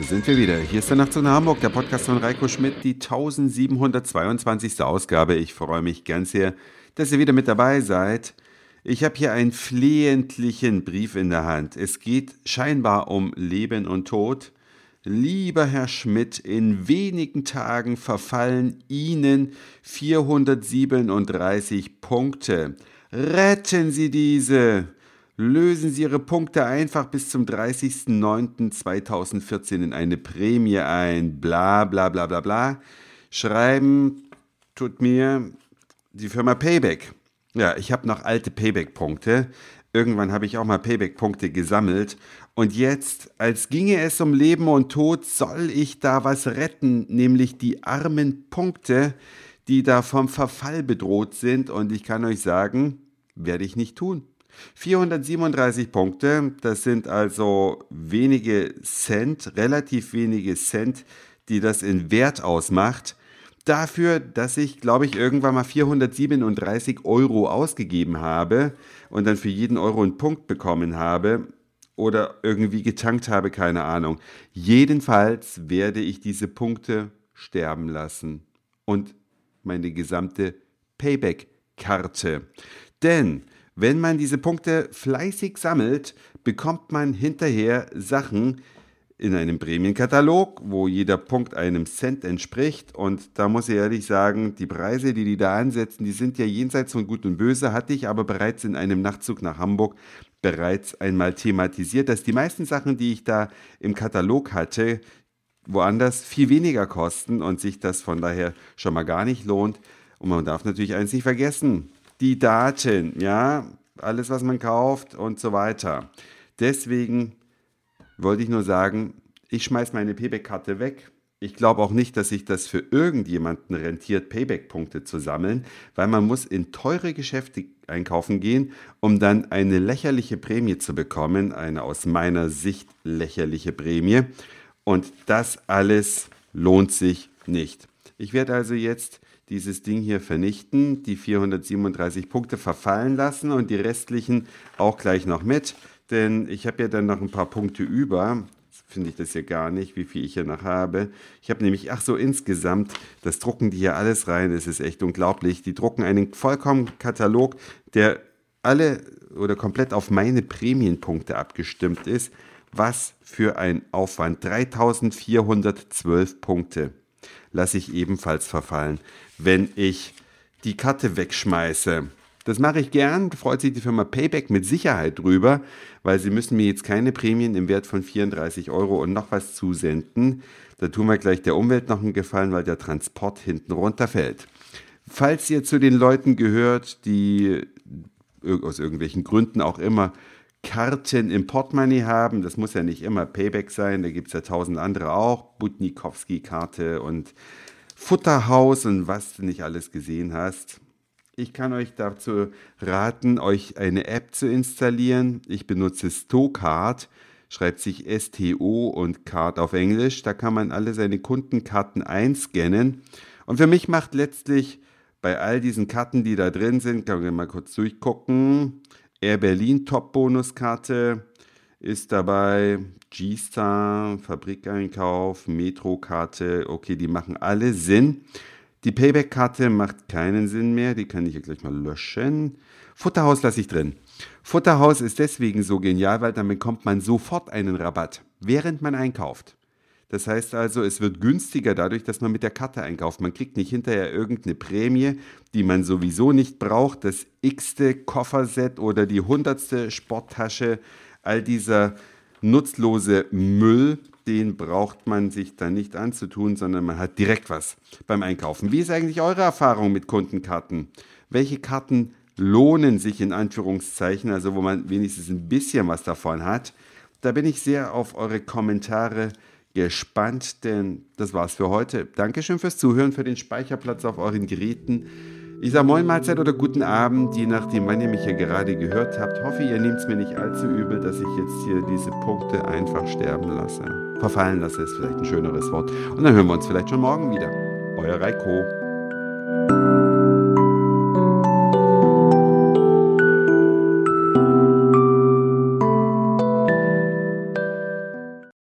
sind wir wieder. Hier ist der Nachtzug nach Hamburg, der Podcast von Reiko Schmidt, die 1722. Ausgabe. Ich freue mich ganz sehr, dass ihr wieder mit dabei seid. Ich habe hier einen flehentlichen Brief in der Hand. Es geht scheinbar um Leben und Tod. Lieber Herr Schmidt, in wenigen Tagen verfallen Ihnen 437 Punkte. Retten Sie diese! Lösen Sie Ihre Punkte einfach bis zum 30.09.2014 in eine Prämie ein. Bla bla bla bla bla. Schreiben tut mir die Firma Payback. Ja, ich habe noch alte Payback-Punkte. Irgendwann habe ich auch mal Payback-Punkte gesammelt. Und jetzt, als ginge es um Leben und Tod, soll ich da was retten, nämlich die armen Punkte, die da vom Verfall bedroht sind. Und ich kann euch sagen, werde ich nicht tun. 437 Punkte, das sind also wenige Cent, relativ wenige Cent, die das in Wert ausmacht. Dafür, dass ich, glaube ich, irgendwann mal 437 Euro ausgegeben habe und dann für jeden Euro einen Punkt bekommen habe oder irgendwie getankt habe, keine Ahnung. Jedenfalls werde ich diese Punkte sterben lassen und meine gesamte Payback-Karte. Denn wenn man diese Punkte fleißig sammelt, bekommt man hinterher Sachen in einem Prämienkatalog, wo jeder Punkt einem Cent entspricht. Und da muss ich ehrlich sagen, die Preise, die die da ansetzen, die sind ja jenseits von Gut und Böse, hatte ich aber bereits in einem Nachtzug nach Hamburg bereits einmal thematisiert, dass die meisten Sachen, die ich da im Katalog hatte, woanders viel weniger kosten und sich das von daher schon mal gar nicht lohnt. Und man darf natürlich eins nicht vergessen, die Daten, ja, alles, was man kauft und so weiter. Deswegen wollte ich nur sagen, ich schmeiße meine Payback-Karte weg. Ich glaube auch nicht, dass sich das für irgendjemanden rentiert, Payback-Punkte zu sammeln, weil man muss in teure Geschäfte einkaufen gehen, um dann eine lächerliche Prämie zu bekommen, eine aus meiner Sicht lächerliche Prämie. Und das alles lohnt sich nicht. Ich werde also jetzt dieses Ding hier vernichten, die 437 Punkte verfallen lassen und die restlichen auch gleich noch mit, denn ich habe ja dann noch ein paar Punkte über. Finde ich das hier gar nicht, wie viel ich hier noch habe. Ich habe nämlich, ach so, insgesamt, das drucken die hier alles rein, das ist echt unglaublich. Die drucken einen vollkommen Katalog, der alle oder komplett auf meine Prämienpunkte abgestimmt ist. Was für ein Aufwand. 3412 Punkte lasse ich ebenfalls verfallen, wenn ich die Karte wegschmeiße. Das mache ich gern, freut sich die Firma Payback mit Sicherheit drüber, weil sie müssen mir jetzt keine Prämien im Wert von 34 Euro und noch was zusenden. Da tun wir gleich der Umwelt noch einen Gefallen, weil der Transport hinten runterfällt. Falls ihr zu den Leuten gehört, die aus irgendwelchen Gründen auch immer Karten im Portemonnaie haben. Das muss ja nicht immer Payback sein, da gibt es ja tausend andere auch. Butnikowski-Karte und Futterhaus und was du nicht alles gesehen hast. Ich kann euch dazu raten, euch eine App zu installieren. Ich benutze Stocard, schreibt sich STO und Card auf Englisch. Da kann man alle seine Kundenkarten einscannen. Und für mich macht letztlich bei all diesen Karten, die da drin sind, kann man mal kurz durchgucken, Air Berlin Top-Bonuskarte ist dabei. G-Star, Fabrikeinkauf, Metro-Karte, okay, die machen alle Sinn. Die Payback-Karte macht keinen Sinn mehr, die kann ich hier gleich mal löschen. Futterhaus lasse ich drin. Futterhaus ist deswegen so genial, weil dann bekommt man sofort einen Rabatt, während man einkauft. Das heißt also, es wird günstiger dadurch, dass man mit der Karte einkauft. Man kriegt nicht hinterher irgendeine Prämie, die man sowieso nicht braucht. Das x-te Kofferset oder die hundertste Sporttasche, all dieser nutzlose Müll, den braucht man sich dann nicht anzutun, sondern man hat direkt was beim Einkaufen. Wie ist eigentlich eure Erfahrung mit Kundenkarten? Welche Karten lohnen sich in Anführungszeichen, also wo man wenigstens ein bisschen was davon hat? Da bin ich sehr auf eure Kommentare gespannt, denn das war's für heute. Dankeschön fürs Zuhören, für den Speicherplatz auf euren Geräten. Ich sage Moin Mahlzeit oder guten Abend, je nachdem, wann ihr mich hier gerade gehört habt. Hoffe, ihr nehmt es mir nicht allzu übel, dass ich jetzt hier diese Punkte einfach sterben lasse. Verfallen lasse ist vielleicht ein schöneres Wort. Und dann hören wir uns vielleicht schon morgen wieder. Euer Reiko.